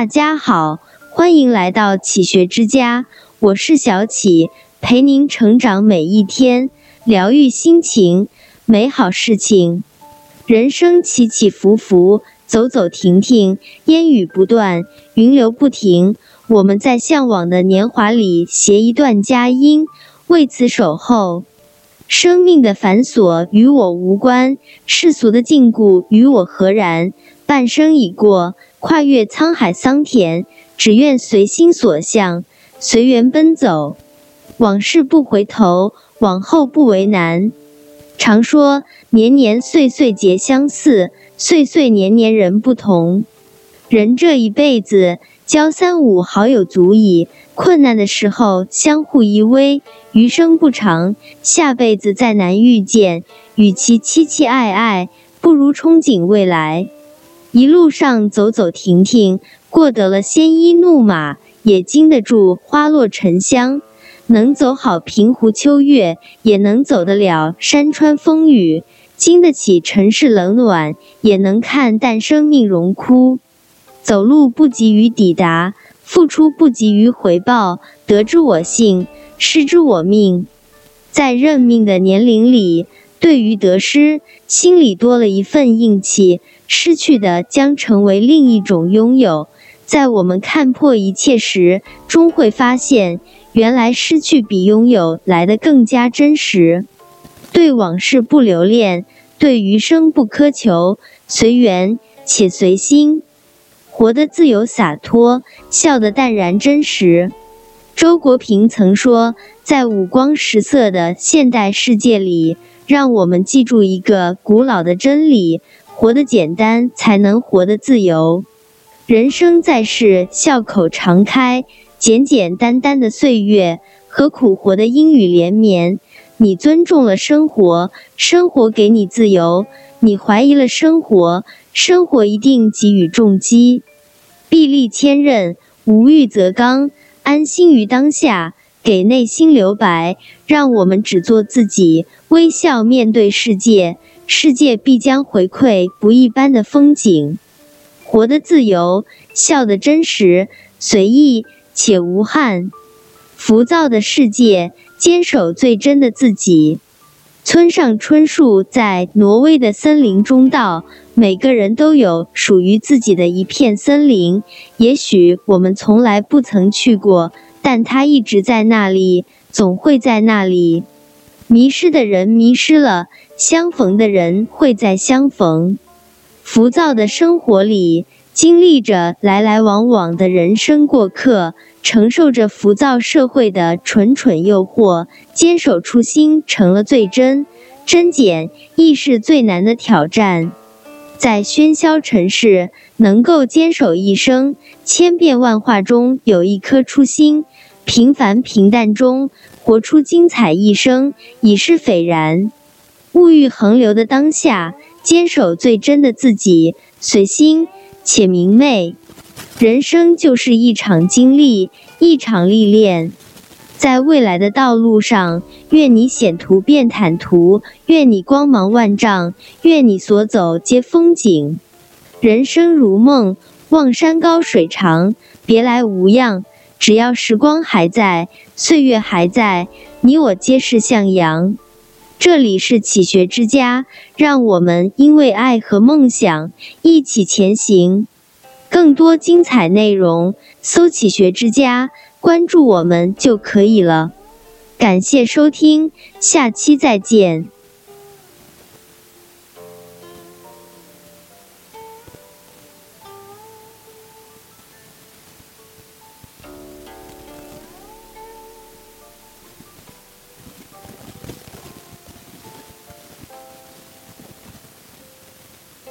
大家好，欢迎来到启学之家，我是小启，陪您成长每一天，疗愈心情，美好事情。人生起起伏伏，走走停停，烟雨不断，云流不停。我们在向往的年华里携一段佳音，为此守候。生命的繁琐与我无关，世俗的禁锢与我何然？半生已过，跨越沧海桑田，只愿随心所向，随缘奔走。往事不回头，往后不为难。常说年年岁岁皆相似，岁岁年年人不同。人这一辈子，交三五好友足矣。困难的时候相互依偎，余生不长，下辈子再难遇见。与其凄凄爱爱，不如憧憬未来。一路上走走停停，过得了鲜衣怒马，也经得住花落沉香。能走好平湖秋月，也能走得了山川风雨。经得起尘世冷暖，也能看淡生命荣枯。走路不急于抵达，付出不急于回报。得之我幸，失之我命。在认命的年龄里，对于得失，心里多了一份硬气。失去的将成为另一种拥有。在我们看破一切时，终会发现，原来失去比拥有来得更加真实。对往事不留恋，对余生不苛求，随缘且随心。活得自由洒脱，笑得淡然真实。周国平曾说，在五光十色的现代世界里，让我们记住一个古老的真理：活得简单，才能活得自由。人生在世，笑口常开，简简单单的岁月何苦活得阴雨连绵。你尊重了生活，生活给你自由；你怀疑了生活，生活一定给予重击。臂力千仞，无欲则刚，安心于当下，给内心留白，让我们只做自己，微笑面对世界，世界必将回馈不一般的风景。活得自由，笑得真实，随意且无憾。浮躁的世界，坚守最真的自己。村上春树在挪威的森林中道：“每个人都有属于自己的一片森林，也许我们从来不曾去过，但它一直在那里，总会在那里。迷失的人迷失了，相逢的人会再相逢。浮躁的生活里。”经历着来来往往的人生过客，承受着浮躁社会的蠢蠢诱惑，坚守初心成了最真。真简亦是最难的挑战。在喧嚣尘世，能够坚守一生，千变万化中有一颗初心，平凡平淡中活出精彩一生，已是斐然。物欲横流的当下，坚守最真的自己，随心。且明媚，人生就是一场经历，一场历练。在未来的道路上，愿你险途变坦途，愿你光芒万丈，愿你所走皆风景。人生如梦，望山高水长，别来无恙。只要时光还在，岁月还在，你我皆是向阳。这里是启学之家，让我们因为爱和梦想一起前行。更多精彩内容，搜“启学之家”，关注我们就可以了。感谢收听，下期再见。